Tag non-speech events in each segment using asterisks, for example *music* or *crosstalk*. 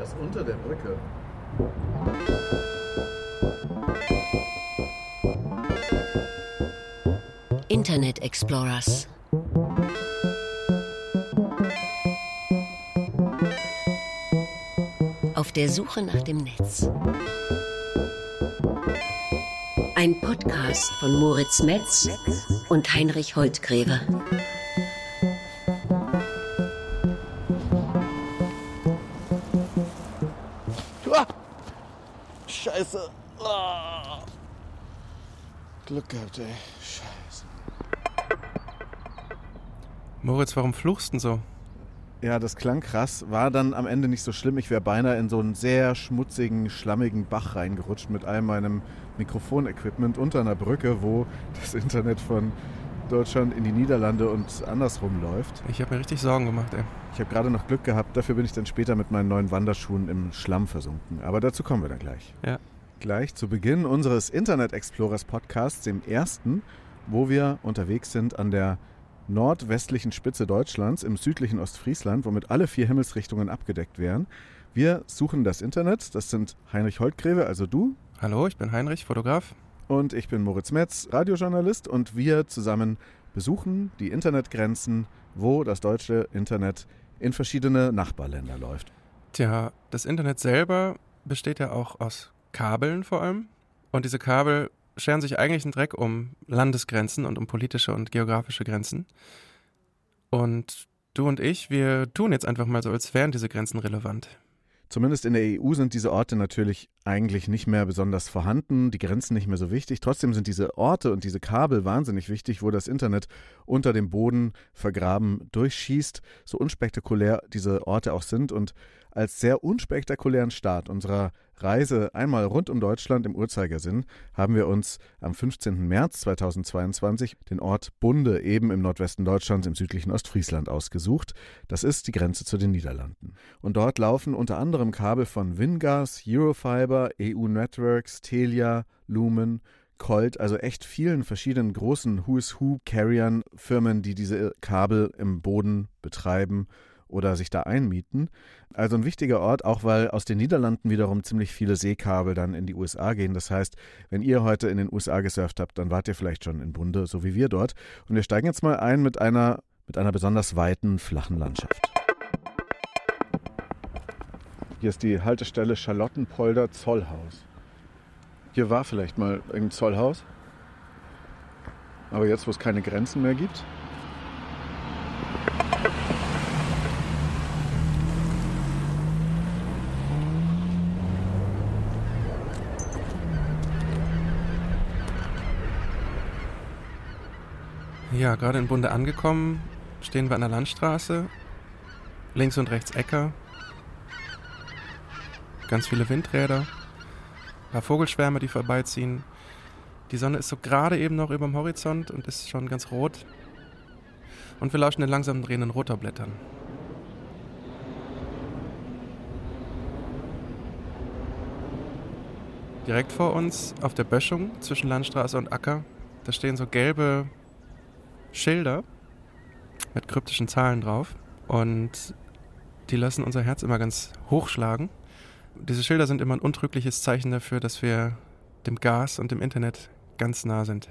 Das unter der Brücke. Internet Explorers. Auf der Suche nach dem Netz. Ein Podcast von Moritz Metz und Heinrich Holtgräve. Gehabt, ey. Scheiße. Moritz, warum fluchst du denn so? Ja, das klang krass, war dann am Ende nicht so schlimm. Ich wäre beinahe in so einen sehr schmutzigen, schlammigen Bach reingerutscht mit all meinem Mikrofonequipment unter einer Brücke, wo das Internet von Deutschland in die Niederlande und andersrum läuft. Ich habe mir richtig Sorgen gemacht, ey. Ich habe gerade noch Glück gehabt, dafür bin ich dann später mit meinen neuen Wanderschuhen im Schlamm versunken. Aber dazu kommen wir dann gleich. Ja. Gleich zu Beginn unseres Internet Explorers Podcasts, dem ersten, wo wir unterwegs sind an der nordwestlichen Spitze Deutschlands im südlichen Ostfriesland, womit alle vier Himmelsrichtungen abgedeckt wären. Wir suchen das Internet. Das sind Heinrich Holtgräve, also du, Hallo, ich bin Heinrich, Fotograf. und ich bin Moritz Metz, Radiojournalist, und wir zusammen besuchen die Internetgrenzen, wo das deutsche Internet in verschiedene Nachbarländer läuft. Tja, das Internet selber besteht ja auch aus Kabeln vor allem. Und diese Kabel scheren sich eigentlich einen Dreck um Landesgrenzen und um politische und geografische Grenzen. Und du und ich, wir tun jetzt einfach mal so, als wären diese Grenzen relevant. Zumindest in der EU sind diese Orte natürlich eigentlich nicht mehr besonders vorhanden, die Grenzen nicht mehr so wichtig. Trotzdem sind diese Orte und diese Kabel wahnsinnig wichtig, wo das Internet unter dem Boden vergraben durchschießt, so unspektakulär diese Orte auch sind. Und als sehr unspektakulären Start unserer Reise einmal rund um Deutschland im Uhrzeigersinn haben wir uns am 15. März 2022 den Ort Bunde eben im Nordwesten Deutschlands im südlichen Ostfriesland ausgesucht. Das ist die Grenze zu den Niederlanden. Und dort laufen unter anderem Kabel von Wingas, Eurofiber, EU Networks, Telia, Lumen, Colt, also echt vielen verschiedenen großen Who's Who Carriern, Firmen, die diese Kabel im Boden betreiben oder sich da einmieten. Also ein wichtiger Ort, auch weil aus den Niederlanden wiederum ziemlich viele Seekabel dann in die USA gehen. Das heißt, wenn ihr heute in den USA gesurft habt, dann wart ihr vielleicht schon in Bunde, so wie wir dort. Und wir steigen jetzt mal ein mit einer, mit einer besonders weiten, flachen Landschaft. Hier ist die Haltestelle Charlottenpolder Zollhaus. Hier war vielleicht mal ein Zollhaus. Aber jetzt, wo es keine Grenzen mehr gibt, Ja, gerade in Bunde angekommen, stehen wir an der Landstraße. Links und rechts Äcker. Ganz viele Windräder. Ein paar Vogelschwärme, die vorbeiziehen. Die Sonne ist so gerade eben noch über dem Horizont und ist schon ganz rot. Und wir lauschen den langsam drehenden Rotorblättern. Direkt vor uns, auf der Böschung zwischen Landstraße und Acker, da stehen so gelbe Schilder mit kryptischen Zahlen drauf. Und die lassen unser Herz immer ganz hoch schlagen. Diese Schilder sind immer ein untrügliches Zeichen dafür, dass wir dem Gas und dem Internet ganz nah sind.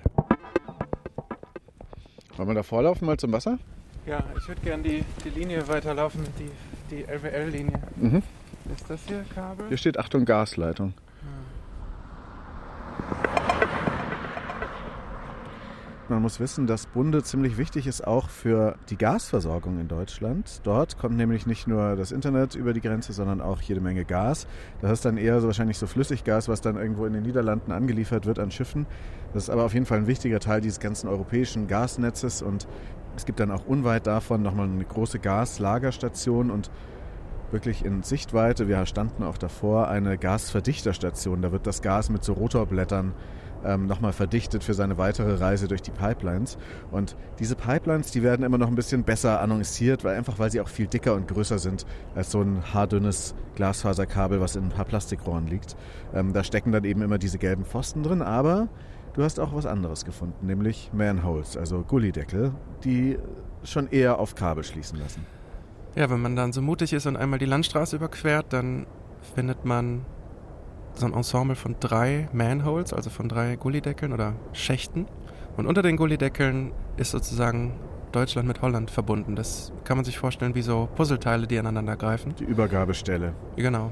wollen wir da vorlaufen mal zum Wasser? Ja, ich würde gerne die, die Linie weiterlaufen, die, die LWL-Linie. Mhm. Ist das hier Kabel? Hier steht Achtung Gasleitung. Man muss wissen, dass Bunde ziemlich wichtig ist auch für die Gasversorgung in Deutschland. Dort kommt nämlich nicht nur das Internet über die Grenze, sondern auch jede Menge Gas. Das ist dann eher so wahrscheinlich so Flüssiggas, was dann irgendwo in den Niederlanden angeliefert wird an Schiffen. Das ist aber auf jeden Fall ein wichtiger Teil dieses ganzen europäischen Gasnetzes und es gibt dann auch unweit davon nochmal eine große Gaslagerstation und wirklich in Sichtweite, wir standen auch davor, eine Gasverdichterstation. Da wird das Gas mit so Rotorblättern ähm, nochmal verdichtet für seine weitere Reise durch die Pipelines. Und diese Pipelines, die werden immer noch ein bisschen besser annonciert, weil einfach weil sie auch viel dicker und größer sind als so ein haardünnes Glasfaserkabel, was in ein paar Plastikrohren liegt. Ähm, da stecken dann eben immer diese gelben Pfosten drin, aber du hast auch was anderes gefunden, nämlich Manholes, also Gullideckel, die schon eher auf Kabel schließen lassen. Ja, wenn man dann so mutig ist und einmal die Landstraße überquert, dann findet man so ein Ensemble von drei Manholes, also von drei Gullideckeln oder Schächten. Und unter den Gullideckeln ist sozusagen Deutschland mit Holland verbunden. Das kann man sich vorstellen wie so Puzzleteile, die aneinander greifen. Die Übergabestelle. Genau.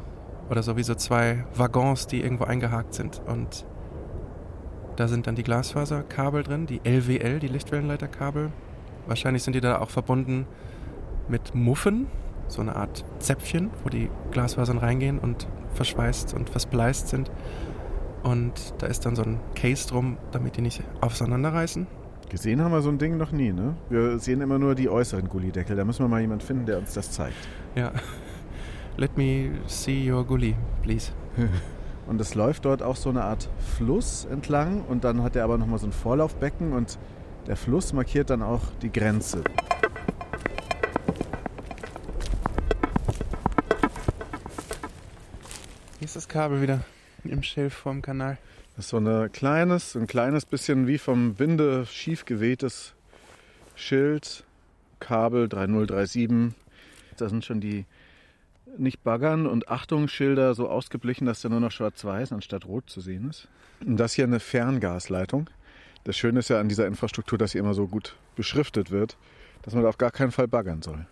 Oder so wie so zwei Waggons, die irgendwo eingehakt sind. Und da sind dann die Glasfaserkabel drin, die LWL, die Lichtwellenleiterkabel. Wahrscheinlich sind die da auch verbunden mit Muffen, so eine Art Zäpfchen, wo die Glasfasern reingehen und verschweißt und verspleist sind. Und da ist dann so ein Case drum, damit die nicht auseinanderreißen. Gesehen haben wir so ein Ding noch nie, ne? Wir sehen immer nur die äußeren Gullideckel. Da müssen wir mal jemanden finden, der uns das zeigt. Ja. Let me see your Gully, please. *laughs* Und es läuft dort auch so eine Art Fluss entlang und dann hat er aber nochmal so ein Vorlaufbecken und der Fluss markiert dann auch die Grenze. Ist das Kabel wieder im Schilf vorm Kanal. Das ist so eine kleines, ein kleines bisschen wie vom Winde schief gewehtes Schild, Kabel 3037. Da sind schon die nicht baggern und Achtungsschilder so ausgeblichen, dass da nur noch schwarz-weiß anstatt rot zu sehen ist. Und das hier eine Ferngasleitung. Das Schöne ist ja an dieser Infrastruktur, dass sie immer so gut beschriftet wird, dass man da auf gar keinen Fall baggern soll.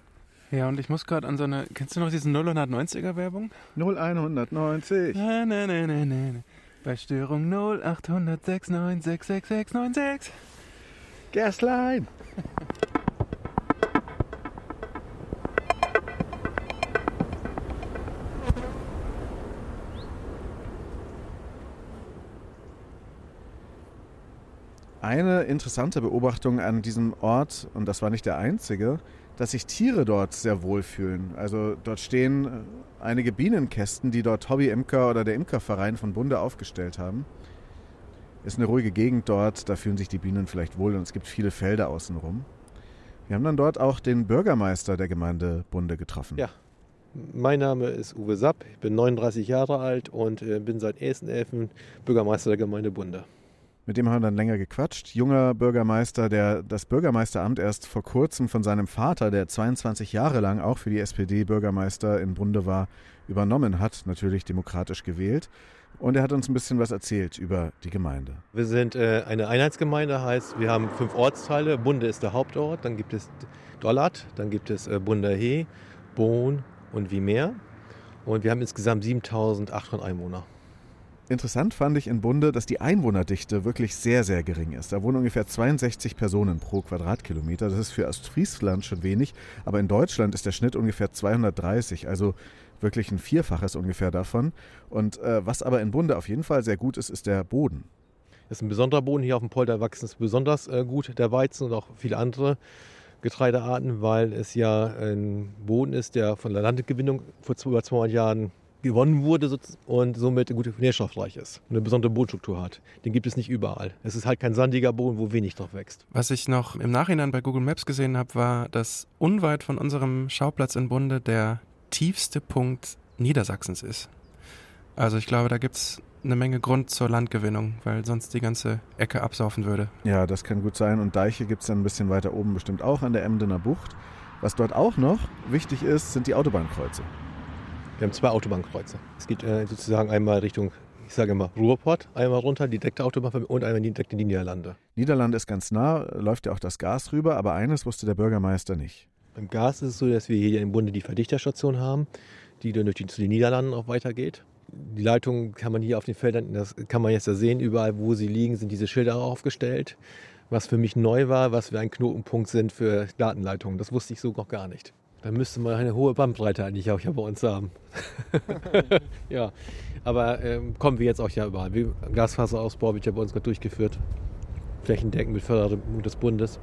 Ja, und ich muss gerade an so eine. Kennst du noch diese 090er Werbung? 0190. Na, na, na, na, na. Bei Störung 0800696696. Gasline. Eine interessante Beobachtung an diesem Ort, und das war nicht der einzige, dass sich Tiere dort sehr wohl fühlen. Also dort stehen äh, einige Bienenkästen, die dort Hobby-Imker oder der Imkerverein von Bunde aufgestellt haben. Ist eine ruhige Gegend dort, da fühlen sich die Bienen vielleicht wohl und es gibt viele Felder außenrum. Wir haben dann dort auch den Bürgermeister der Gemeinde Bunde getroffen. Ja, mein Name ist Uwe Sapp, ich bin 39 Jahre alt und äh, bin seit 1.11. Bürgermeister der Gemeinde Bunde. Mit dem haben wir dann länger gequatscht. Junger Bürgermeister, der das Bürgermeisteramt erst vor kurzem von seinem Vater, der 22 Jahre lang auch für die SPD Bürgermeister in Bunde war, übernommen hat, natürlich demokratisch gewählt. Und er hat uns ein bisschen was erzählt über die Gemeinde. Wir sind äh, eine Einheitsgemeinde, heißt, wir haben fünf Ortsteile. Bunde ist der Hauptort, dann gibt es Dollard, dann gibt es äh, Bunderhee, Bohn und Wiemeer. Und wir haben insgesamt 7800 Einwohner. Interessant fand ich in Bunde, dass die Einwohnerdichte wirklich sehr, sehr gering ist. Da wohnen ungefähr 62 Personen pro Quadratkilometer. Das ist für Ostfriesland schon wenig, aber in Deutschland ist der Schnitt ungefähr 230, also wirklich ein Vierfaches ungefähr davon. Und äh, was aber in Bunde auf jeden Fall sehr gut ist, ist der Boden. Das ist ein besonderer Boden. Hier auf dem Polder wachsen es besonders äh, gut, der Weizen und auch viele andere Getreidearten, weil es ja ein Boden ist, der von der Landgewinnung vor über 200 Jahren gewonnen wurde und somit gut nährstoffreich ist und eine besondere Bodenstruktur hat. Den gibt es nicht überall. Es ist halt kein sandiger Boden, wo wenig drauf wächst. Was ich noch im Nachhinein bei Google Maps gesehen habe, war, dass unweit von unserem Schauplatz in Bunde der tiefste Punkt Niedersachsens ist. Also ich glaube, da gibt es eine Menge Grund zur Landgewinnung, weil sonst die ganze Ecke absaufen würde. Ja, das kann gut sein. Und Deiche gibt es dann ein bisschen weiter oben bestimmt auch an der Emdener Bucht. Was dort auch noch wichtig ist, sind die Autobahnkreuze. Wir haben zwei Autobahnkreuze. Es geht äh, sozusagen einmal Richtung, ich sage immer Ruhrpott, einmal runter, die direkte Autobahn und einmal direkt in die Niederlande. Niederlande ist ganz nah, läuft ja auch das Gas rüber, aber eines wusste der Bürgermeister nicht. Beim Gas ist es so, dass wir hier im Bunde die Verdichterstation haben, die dann durch die, zu den Niederlanden auch weitergeht. Die Leitung kann man hier auf den Feldern, das kann man jetzt ja sehen, überall wo sie liegen, sind diese Schilder aufgestellt. Was für mich neu war, was wir ein Knotenpunkt sind für Datenleitungen. Das wusste ich so noch gar nicht. Da müsste man eine hohe Bandbreite eigentlich auch hier bei uns haben. *laughs* ja, aber ähm, kommen wir jetzt auch ja überall. Glasfaserausbau wird ja bei uns gerade durchgeführt. Flächendeckend mit Förderung des Bundes.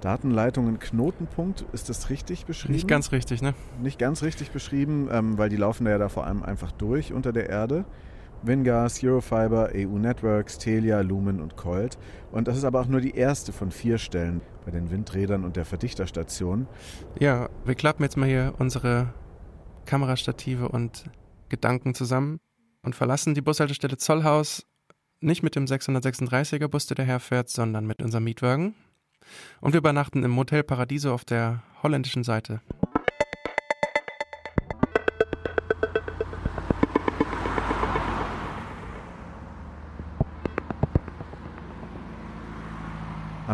Datenleitungen Knotenpunkt, ist das richtig beschrieben? Nicht ganz richtig, ne? Nicht ganz richtig beschrieben, ähm, weil die laufen ja da vor allem einfach durch unter der Erde. Wingas, Eurofiber, EU Networks, Telia, Lumen und Colt. Und das ist aber auch nur die erste von vier Stellen bei den Windrädern und der Verdichterstation. Ja, wir klappen jetzt mal hier unsere Kamerastative und Gedanken zusammen und verlassen die Bushaltestelle Zollhaus nicht mit dem 636er Bus, der daherfährt, sondern mit unserem Mietwagen. Und wir übernachten im Motel Paradiso auf der holländischen Seite.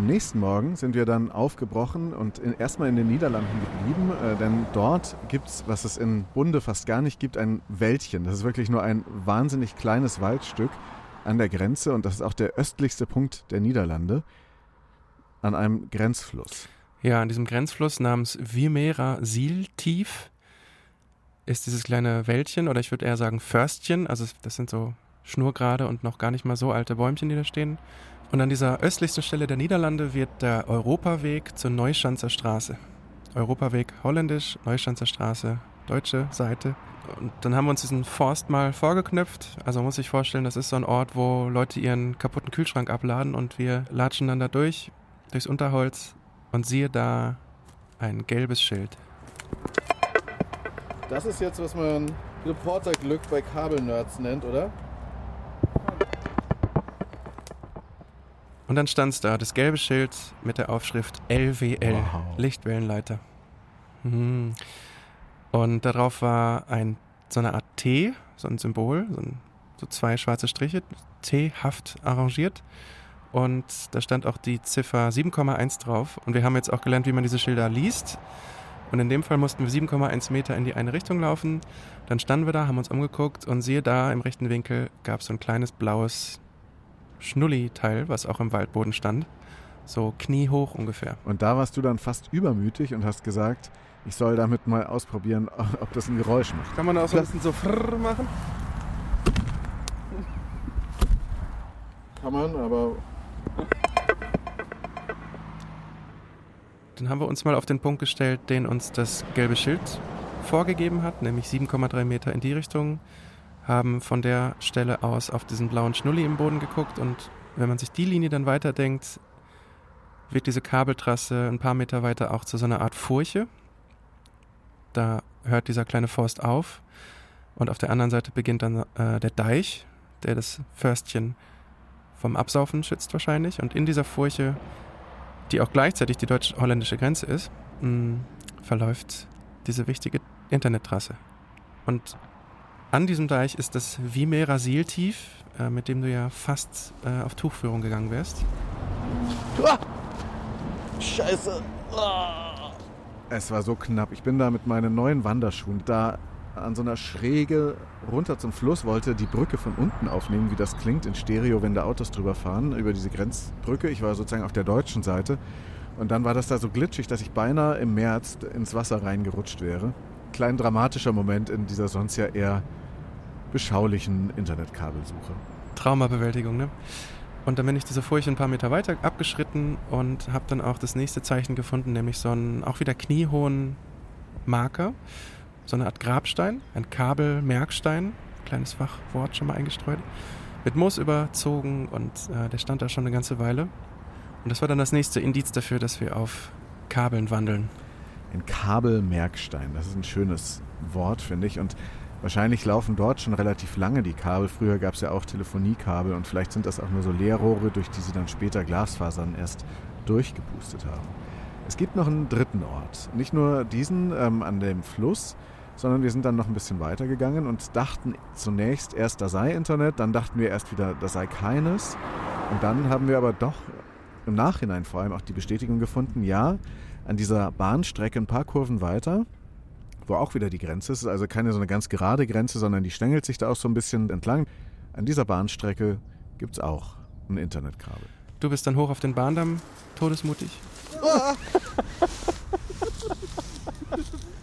Am nächsten Morgen sind wir dann aufgebrochen und in, erstmal in den Niederlanden geblieben, äh, denn dort gibt es, was es in Bunde fast gar nicht gibt, ein Wäldchen. Das ist wirklich nur ein wahnsinnig kleines Waldstück an der Grenze und das ist auch der östlichste Punkt der Niederlande an einem Grenzfluss. Ja, an diesem Grenzfluss namens Wimera Sieltief ist dieses kleine Wäldchen oder ich würde eher sagen Förstchen, also das sind so schnurgerade und noch gar nicht mal so alte Bäumchen, die da stehen. Und an dieser östlichsten Stelle der Niederlande wird der Europaweg zur Neuschanzer Straße. Europaweg holländisch, Neuschanzer Straße, deutsche Seite. Und dann haben wir uns diesen Forst mal vorgeknüpft. Also man muss sich vorstellen, das ist so ein Ort, wo Leute ihren kaputten Kühlschrank abladen und wir latschen dann da durch, durchs Unterholz und siehe da ein gelbes Schild. Das ist jetzt, was man Reporterglück bei Kabelnerds nennt, oder? Und dann stand es da, das gelbe Schild mit der Aufschrift LWL, Wow. Lichtwellenleiter. Mhm. Und darauf war ein, so eine Art T, so ein Symbol, so, ein, so zwei schwarze Striche, T-haft arrangiert. Und da stand auch die Ziffer 7,1 drauf. Und wir haben jetzt auch gelernt, wie man diese Schilder liest. Und in dem Fall mussten wir 7,1 Meter in die eine Richtung laufen. Dann standen wir da, haben uns umgeguckt und siehe da, im rechten Winkel gab es so ein kleines blaues Schnulli-Teil, was auch im Waldboden stand. So kniehoch ungefähr. Und da warst du dann fast übermütig und hast gesagt, ich soll damit mal ausprobieren, *laughs* ob das ein Geräusch macht. Kann man auch so ein bisschen so frrr machen? Kann man, aber Dann haben wir uns mal auf den Punkt gestellt, den uns das gelbe Schild vorgegeben hat, nämlich 7,3 Meter in die Richtung, haben von der Stelle aus auf diesen blauen Schnulli im Boden geguckt und wenn man sich die Linie dann weiterdenkt, wird diese Kabeltrasse ein paar Meter weiter auch zu so einer Art Furche. Da hört dieser kleine Forst auf und auf der anderen Seite beginnt dann äh, der Deich, der das Förstchen vom Absaufen schützt wahrscheinlich und in dieser Furche die auch gleichzeitig die deutsch-holländische Grenze ist, mh, verläuft diese wichtige Internettrasse. Und an diesem Deich ist das Wimera Sieltief, äh, mit dem du ja fast äh, auf Tuchführung gegangen wärst. Scheiße. Es war so knapp. Ich bin da mit meinen neuen Wanderschuhen da an so einer Schräge runter zum Fluss, wollte die Brücke von unten aufnehmen, wie das klingt in Stereo, wenn da Autos drüber fahren, über diese Grenzbrücke. Ich war sozusagen auf der deutschen Seite. Und dann war das da so glitschig, dass ich beinahe im März ins Wasser reingerutscht wäre. Klein dramatischer Moment in dieser sonst ja eher beschaulichen Internetkabelsuche. Traumabewältigung, ne? Und dann bin ich diese Furche ein paar Meter weiter abgeschritten und habe dann auch das nächste Zeichen gefunden, nämlich so einen auch wieder kniehohen Marker, so eine Art Grabstein, ein Kabelmerkstein, kleines Fachwort schon mal eingestreut, mit Moos überzogen und äh, der stand da schon eine ganze Weile. Und das war dann das nächste Indiz dafür, dass wir auf Kabeln wandeln. Ein Kabelmerkstein, das ist ein schönes Wort, finde ich. Und wahrscheinlich laufen dort schon relativ lange die Kabel. Früher gab es ja auch Telefoniekabel und vielleicht sind das auch nur so Leerrohre, durch die sie dann später Glasfasern erst durchgepustet haben. Es gibt noch einen dritten Ort. Nicht nur diesen ähm, an dem Fluss, sondern wir sind dann noch ein bisschen weiter gegangen und dachten zunächst erst, da sei Internet, dann dachten wir erst wieder, da sei keines. Und dann haben wir aber doch im Nachhinein vor allem auch die Bestätigung gefunden, ja, an dieser Bahnstrecke ein paar Kurven weiter, wo auch wieder die Grenze ist, also keine so eine ganz gerade Grenze, sondern die stängelt sich da auch so ein bisschen entlang. An dieser Bahnstrecke gibt es auch ein Internetkabel. Du bist dann hoch auf den Bahndamm, todesmutig.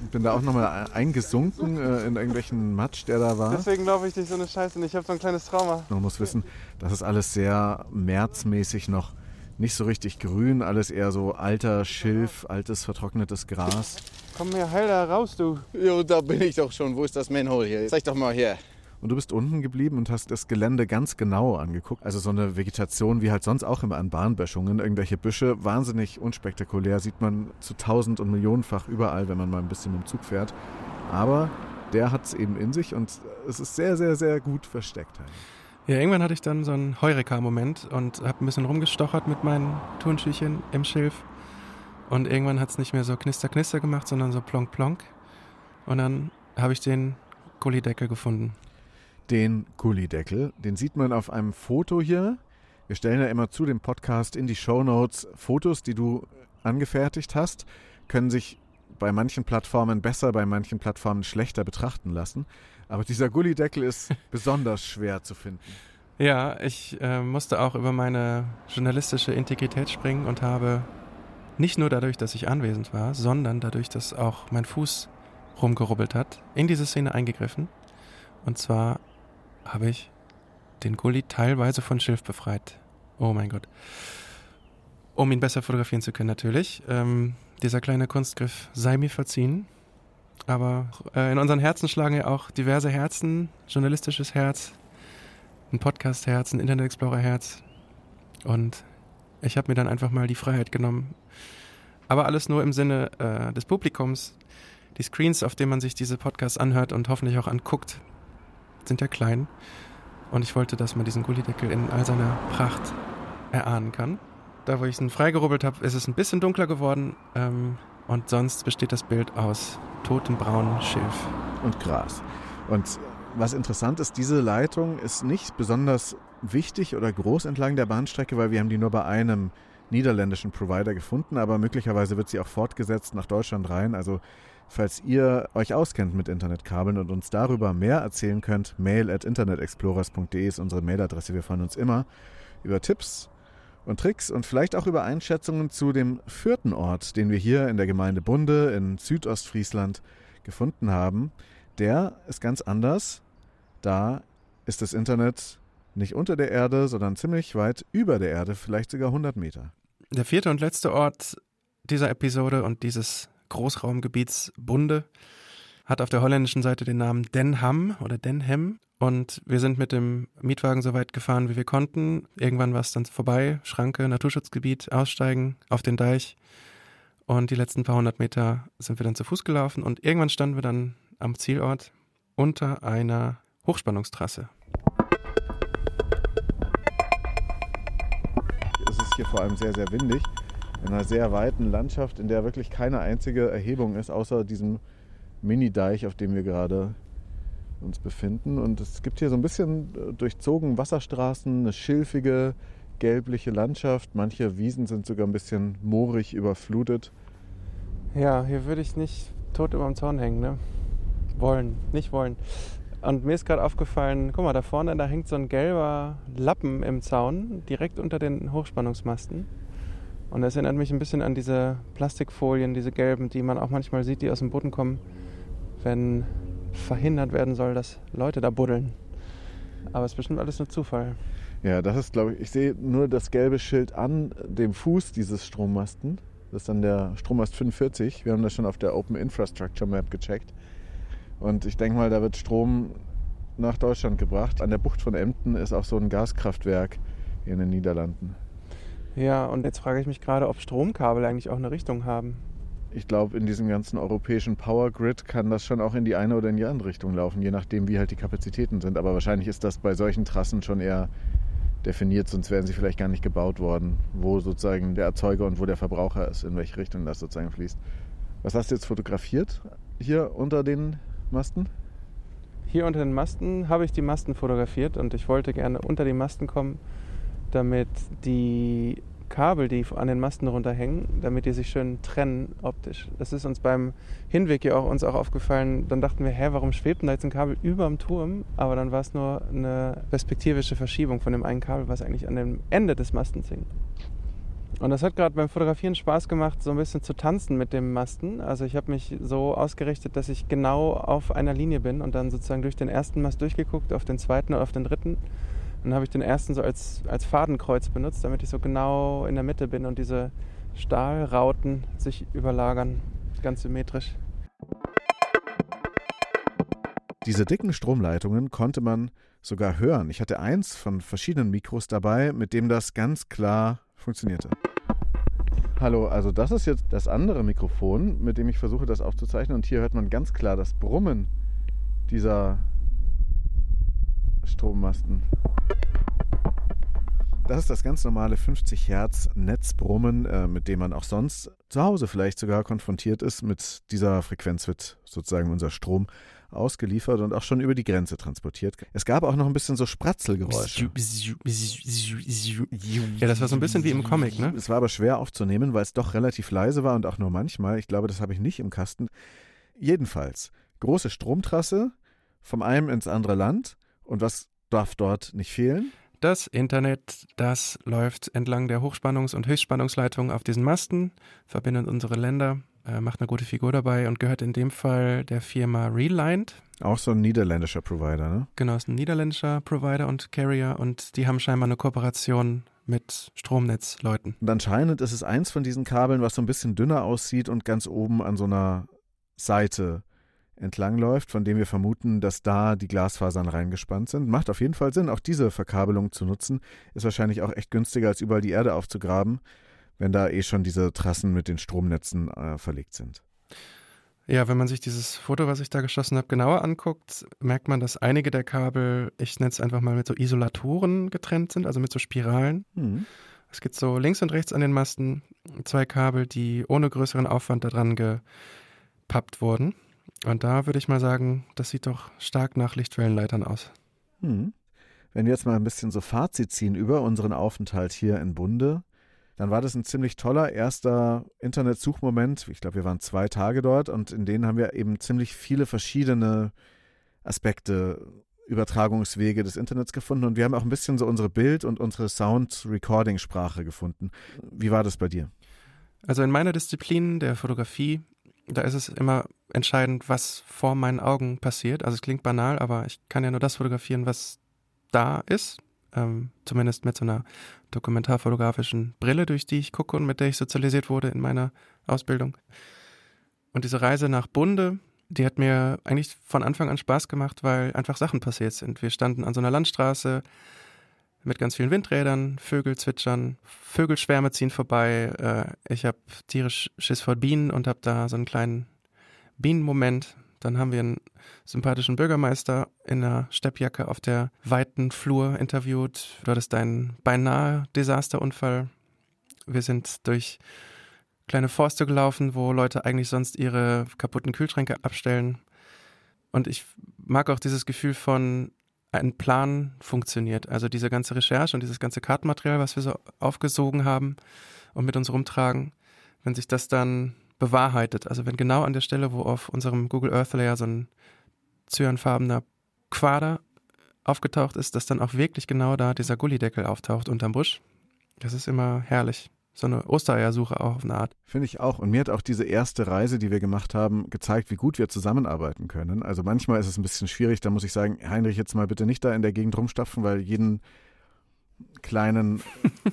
Ich bin da auch nochmal eingesunken äh, in irgendwelchen Matsch, der da war. Deswegen glaube ich dich so eine Scheiße nicht. Ich habe so ein kleines Trauma. Man muss wissen, das ist alles sehr märzmäßig noch nicht so richtig grün, alles eher so alter Schilf, altes vertrocknetes Gras. Komm mir heil da raus, du. Jo, da bin ich doch schon. Wo ist das Manhole hier? Zeig doch mal her. Und du bist unten geblieben und hast das Gelände ganz genau angeguckt. Also so eine Vegetation wie halt sonst auch immer an Bahnböschungen. Irgendwelche Büsche, wahnsinnig unspektakulär, sieht man zu tausend und millionenfach überall, wenn man mal ein bisschen mit dem Zug fährt. Aber der hat es eben in sich und es ist sehr, sehr, sehr gut versteckt. Halt. Ja, irgendwann hatte ich dann so einen Heureka-Moment und habe ein bisschen rumgestochert mit meinen Turnschuhchen im Schilf. Und irgendwann hat es nicht mehr so knister, knister gemacht, sondern so plonk, plonk. Und dann habe ich den Gullideckel gefunden. Den Gullideckel, den sieht man auf einem Foto hier. Wir stellen ja immer zu dem Podcast in die Show Notes Fotos, die du angefertigt hast, können sich bei manchen Plattformen besser, bei manchen Plattformen schlechter betrachten lassen. Aber dieser Gullideckel ist *laughs* besonders schwer zu finden. Ja, ich äh, musste auch über meine journalistische Integrität springen und habe nicht nur dadurch, dass ich anwesend war, sondern dadurch, dass auch mein Fuß rumgerubbelt hat, in diese Szene eingegriffen. Und zwar habe ich den Gully teilweise von Schilf befreit. Oh mein Gott. Um ihn besser fotografieren zu können, natürlich. Ähm, dieser kleine Kunstgriff sei mir verziehen. Aber äh, in unseren Herzen schlagen ja auch diverse Herzen, journalistisches Herz, ein Podcast-Herz, ein Internet Explorer-Herz. Und ich habe mir dann einfach mal die Freiheit genommen. Aber alles nur im Sinne äh, des Publikums. Die Screens, auf denen man sich diese Podcasts anhört und hoffentlich auch anguckt, sind ja klein. Und ich wollte, dass man diesen Gullideckel in all seiner Pracht erahnen kann. Da, wo ich ihn freigerubbelt habe, ist es ein bisschen dunkler geworden. Ähm, und sonst besteht das Bild aus totem braunen Schilf. Und Gras. Und was interessant ist, diese Leitung ist nicht besonders wichtig oder groß entlang der Bahnstrecke, weil wir haben die nur bei einem niederländischen Provider gefunden, aber möglicherweise wird sie auch fortgesetzt nach Deutschland rein. Also falls ihr euch auskennt mit Internetkabeln und uns darüber mehr erzählen könnt, mail at internetexplorers.de ist unsere Mailadresse. Wir freuen uns immer über Tipps und Tricks und vielleicht auch über Einschätzungen zu dem vierten Ort, den wir hier in der Gemeinde Bunde in Südostfriesland gefunden haben der ist ganz anders. Da ist das Internet nicht unter der Erde, sondern ziemlich weit über der Erde, vielleicht sogar 100 Meter. Der vierte und letzte Ort dieser Episode und dieses Großraumgebiets Bunde hat auf der holländischen Seite den Namen Den Ham oder Den Hem. Und wir sind mit dem Mietwagen so weit gefahren, wie wir konnten. Irgendwann war es dann vorbei. Schranke, Naturschutzgebiet, aussteigen auf den Deich. Und die letzten paar hundert Meter sind wir dann zu Fuß gelaufen. Und irgendwann standen wir dann am Zielort unter einer Hochspannungstrasse. Es ist hier vor allem sehr, sehr windig. In einer sehr weiten Landschaft, in der wirklich keine einzige Erhebung ist, außer diesem Mini-Deich, auf dem wir gerade uns befinden. Und es gibt hier so ein bisschen äh, durchzogen Wasserstraßen, eine schilfige, gelbliche Landschaft. Manche Wiesen sind sogar ein bisschen moorig überflutet. Ja, hier würde ich nicht tot über dem Zaun hängen, ne? wollen, nicht wollen. Und mir ist gerade aufgefallen, guck mal, da vorne, da hängt so ein gelber Lappen im Zaun, direkt unter den Hochspannungsmasten. Und das erinnert mich ein bisschen an diese Plastikfolien, diese gelben, die man auch manchmal sieht, die aus dem Boden kommen, wenn verhindert werden soll, dass Leute da buddeln. Aber es ist bestimmt alles nur Zufall. Ja, das ist, glaube ich, ich sehe nur das gelbe Schild an dem Fuß dieses Strommasten. Das ist dann der Strommast 45. Wir haben das schon auf der Open Infrastructure Map gecheckt. Und ich denke mal, da wird Strom nach Deutschland gebracht. An der Bucht von Emden ist auch so ein Gaskraftwerk hier in den Niederlanden. Ja, und jetzt frage ich mich gerade, ob Stromkabel eigentlich auch eine Richtung haben. Ich glaube, in diesem ganzen europäischen Power Grid kann das schon auch in die eine oder in die andere Richtung laufen, je nachdem, wie halt die Kapazitäten sind. Aber wahrscheinlich ist das bei solchen Trassen schon eher definiert, sonst wären sie vielleicht gar nicht gebaut worden, wo sozusagen der Erzeuger und wo der Verbraucher ist, in welche Richtung das sozusagen fließt. Was hast du jetzt fotografiert hier unter den Masten? Hier unter den Masten habe ich die Masten fotografiert und ich wollte gerne unter die Masten kommen, damit die Kabel, die an den Masten runterhängen, damit die sich schön trennen optisch. Das ist uns beim Hinweg ja auch, uns auch aufgefallen. Dann dachten wir, hä, warum schwebt denn da jetzt ein Kabel über dem Turm? Aber dann war es nur eine perspektivische Verschiebung von dem einen Kabel, was eigentlich an dem Ende des Mastens hing. Und das hat gerade beim Fotografieren Spaß gemacht, so ein bisschen zu tanzen mit dem Masten. Also ich habe mich so ausgerichtet, dass ich genau auf einer Linie bin und dann sozusagen durch den ersten Mast durchgeguckt, auf den zweiten und auf den dritten. Dann habe ich den ersten so als, als Fadenkreuz benutzt, damit ich so genau in der Mitte bin und diese Stahlrauten sich überlagern, ganz symmetrisch. Diese dicken Stromleitungen konnte man sogar hören. Ich hatte eins von verschiedenen Mikros dabei, mit dem das ganz klar funktionierte. Hallo, also das ist jetzt das andere Mikrofon, mit dem ich versuche, das aufzuzeichnen. Und hier hört man ganz klar das Brummen dieser Strommasten. Das ist das ganz normale 50 Hertz Netzbrummen, äh, mit dem man auch sonst zu Hause vielleicht sogar konfrontiert ist. Mit dieser Frequenz wird sozusagen unser Strom ausgeliefert und auch schon über die Grenze transportiert. Es gab auch noch ein bisschen so Spratzelgeräusche. Ja, das war so ein bisschen wie im Comic, ne? Es war aber schwer aufzunehmen, weil es doch relativ leise war und auch nur manchmal. Ich glaube, das habe ich nicht im Kasten. Jedenfalls, große Stromtrasse vom einen ins andere Land. Und was darf dort nicht fehlen? Das Internet, das läuft entlang der Hochspannungs- und Höchstspannungsleitung auf diesen Masten, verbindet unsere Länder, äh, macht eine gute Figur dabei und gehört in dem Fall der Firma Reliant. Auch so ein niederländischer Provider, ne? Genau, ist ein niederländischer Provider und Carrier und die haben scheinbar eine Kooperation mit Stromnetzleuten. Und anscheinend ist es eins von diesen Kabeln, was so ein bisschen dünner aussieht und ganz oben an so einer Seite entlangläuft, von dem wir vermuten, dass da die Glasfasern reingespannt sind. Macht auf jeden Fall Sinn, auch diese Verkabelung zu nutzen. Ist wahrscheinlich auch echt günstiger, als überall die Erde aufzugraben, wenn da eh schon diese Trassen mit den Stromnetzen äh, verlegt sind. Ja, wenn man sich dieses Foto, was ich da geschossen habe, genauer anguckt, merkt man, dass einige der Kabel, ich nenne es einfach mal mit so Isolatoren getrennt sind, also mit so Spiralen. Hm. Es gibt so links und rechts an den Masten zwei Kabel, die ohne größeren Aufwand daran gepappt wurden. Und da würde ich mal sagen, das sieht doch stark nach Lichtwellenleitern aus. Hm. Wenn wir jetzt mal ein bisschen so Fazit ziehen über unseren Aufenthalt hier in Bunde, dann war das ein ziemlich toller erster Internetsuchmoment. Ich glaube, wir waren zwei Tage dort und in denen haben wir eben ziemlich viele verschiedene Aspekte, Übertragungswege des Internets gefunden und wir haben auch ein bisschen so unsere Bild- und unsere Sound-Recording-Sprache gefunden. Wie war das bei dir? Also in meiner Disziplin der Fotografie da ist es immer entscheidend, was vor meinen Augen passiert. Also es klingt banal, aber ich kann ja nur das fotografieren, was da ist. Ähm, zumindest mit so einer dokumentarfotografischen Brille, durch die ich gucke und mit der ich sozialisiert wurde in meiner Ausbildung. Und diese Reise nach Bunde, die hat mir eigentlich von Anfang an Spaß gemacht, weil einfach Sachen passiert sind. Wir standen an so einer Landstraße, mit ganz vielen Windrädern, Vögel zwitschern, Vögelschwärme ziehen vorbei. Äh, ich habe tierisch Schiss vor Bienen und habe da so einen kleinen Bienenmoment. Dann haben wir einen sympathischen Bürgermeister in einer Steppjacke auf der weiten Flur interviewt. Du hattest einen beinahe Desasterunfall. Wir sind durch kleine Forste gelaufen, wo Leute eigentlich sonst ihre kaputten Kühlschränke abstellen. Und ich mag auch dieses Gefühl von, ein Plan funktioniert. Also diese ganze Recherche und dieses ganze Kartenmaterial, was wir so aufgesogen haben und mit uns rumtragen, wenn sich das dann bewahrheitet, also wenn genau an der Stelle, wo auf unserem Google Earth Layer so ein zyanfarbener Quader aufgetaucht ist, dass dann auch wirklich genau da dieser Gullideckel auftaucht unterm Busch. Das ist immer herrlich so eine Ostereiersuche auch auf eine Art. Finde ich auch. Und mir hat auch diese erste Reise, die wir gemacht haben, gezeigt, wie gut wir zusammenarbeiten können. Also manchmal ist es ein bisschen schwierig, da muss ich sagen, Heinrich, jetzt mal bitte nicht da in der Gegend rumstapfen, weil jeden kleinen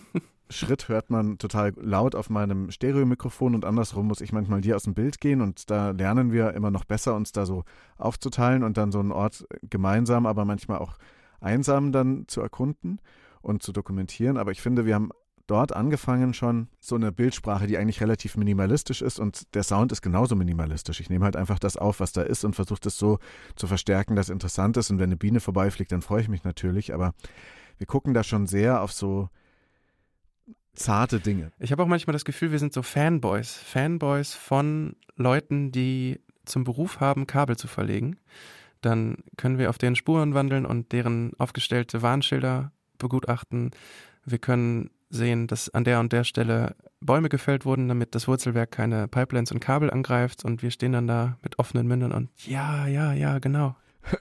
*laughs* Schritt hört man total laut auf meinem Stereomikrofon und andersrum muss ich manchmal dir aus dem Bild gehen und da lernen wir immer noch besser, uns da so aufzuteilen und dann so einen Ort gemeinsam, aber manchmal auch einsam dann zu erkunden und zu dokumentieren. Aber ich finde, wir haben dort angefangen schon so eine Bildsprache, die eigentlich relativ minimalistisch ist und der Sound ist genauso minimalistisch. Ich nehme halt einfach das auf, was da ist und versuche das so zu verstärken, dass es interessant ist und wenn eine Biene vorbeifliegt, dann freue ich mich natürlich, aber wir gucken da schon sehr auf so zarte Dinge. Ich habe auch manchmal das Gefühl, wir sind so Fanboys, Fanboys von Leuten, die zum Beruf haben, Kabel zu verlegen. Dann können wir auf deren Spuren wandeln und deren aufgestellte Warnschilder begutachten. Wir können sehen, dass an der und der Stelle Bäume gefällt wurden, damit das Wurzelwerk keine Pipelines und Kabel angreift und wir stehen dann da mit offenen Mündern und ja, ja, ja, genau. *laughs*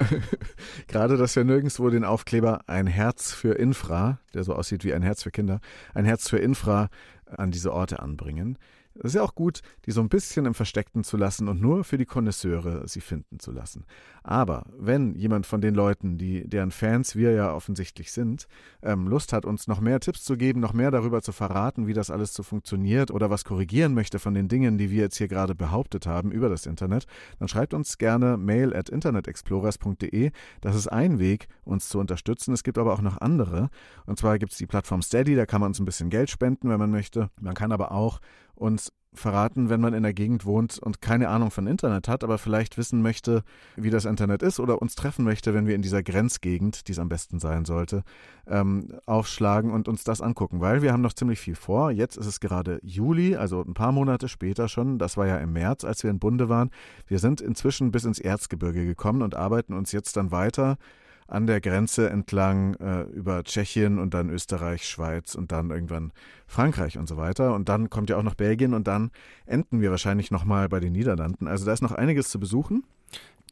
Gerade, dass wir nirgendwo den Aufkleber ein Herz für Infra, der so aussieht wie ein Herz für Kinder, ein Herz für Infra an diese Orte anbringen. Es ist ja auch gut, die so ein bisschen im Versteckten zu lassen und nur für die Konnoisseure sie finden zu lassen. Aber wenn jemand von den Leuten, die, deren Fans wir ja offensichtlich sind, ähm, Lust hat, uns noch mehr Tipps zu geben, noch mehr darüber zu verraten, wie das alles so funktioniert oder was korrigieren möchte von den Dingen, die wir jetzt hier gerade behauptet haben über das Internet, dann schreibt uns gerne mail at internetexplorers.de. Das ist ein Weg, uns zu unterstützen. Es gibt aber auch noch andere. Und zwar gibt es die Plattform Steady, da kann man uns ein bisschen Geld spenden, wenn man möchte. Man kann aber auch uns verraten, wenn man in der Gegend wohnt und keine Ahnung von Internet hat, aber vielleicht wissen möchte, wie das Internet ist oder uns treffen möchte, wenn wir in dieser Grenzgegend, die es am besten sein sollte, ähm, aufschlagen und uns das angucken, weil wir haben noch ziemlich viel vor. Jetzt ist es gerade Juli, also ein paar Monate später schon. Das war ja im März, als wir in Bunde waren. Wir sind inzwischen bis ins Erzgebirge gekommen und arbeiten uns jetzt dann weiter an der Grenze entlang äh, über Tschechien und dann Österreich, Schweiz und dann irgendwann Frankreich und so weiter. Und dann kommt ja auch noch Belgien und dann enden wir wahrscheinlich nochmal bei den Niederlanden. Also da ist noch einiges zu besuchen.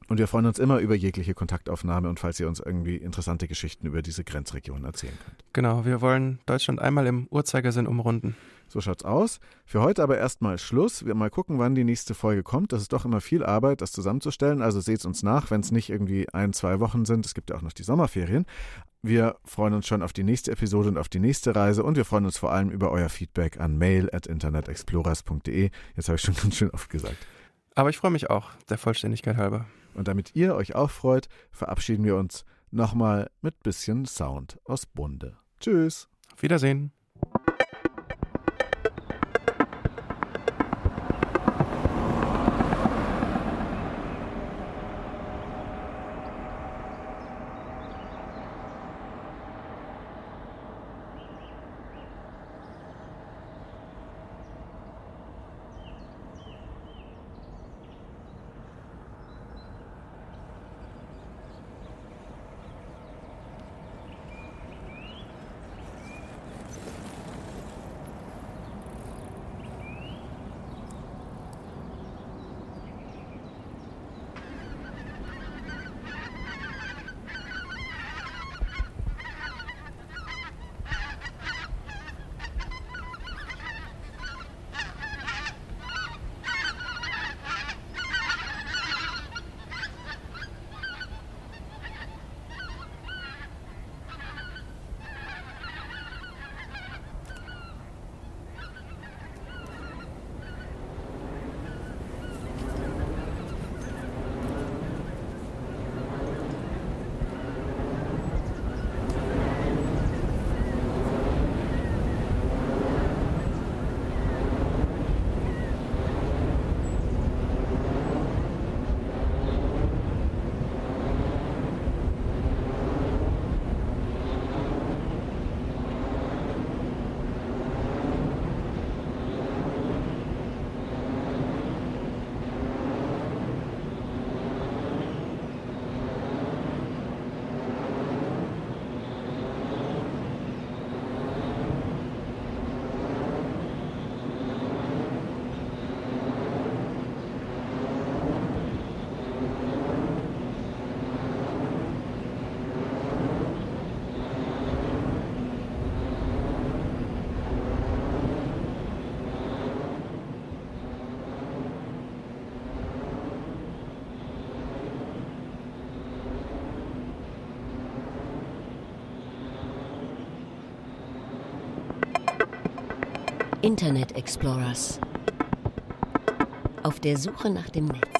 Und wir freuen uns immer über jegliche Kontaktaufnahme und falls ihr uns irgendwie interessante Geschichten über diese Grenzregion erzählen könnt. Genau, wir wollen Deutschland einmal im Uhrzeigersinn umrunden. So schaut's aus. Für heute aber erstmal Schluss. Wir mal gucken, wann die nächste Folge kommt. Das ist doch immer viel Arbeit, das zusammenzustellen. Also seht's uns nach, wenn es nicht irgendwie ein, zwei Wochen sind. Es gibt ja auch noch die Sommerferien. Wir freuen uns schon auf die nächste Episode und auf die nächste Reise und wir freuen uns vor allem über euer Feedback an mail at internetexplorers.de. Jetzt habe ich schon *laughs* ganz schön oft gesagt. Aber ich freue mich auch, der Vollständigkeit halber. Und damit ihr euch auch freut, verabschieden wir uns nochmal mit bisschen Sound aus Bunde. Tschüss. Auf Wiedersehen. Internet Explorers. Auf der Suche nach dem Netz.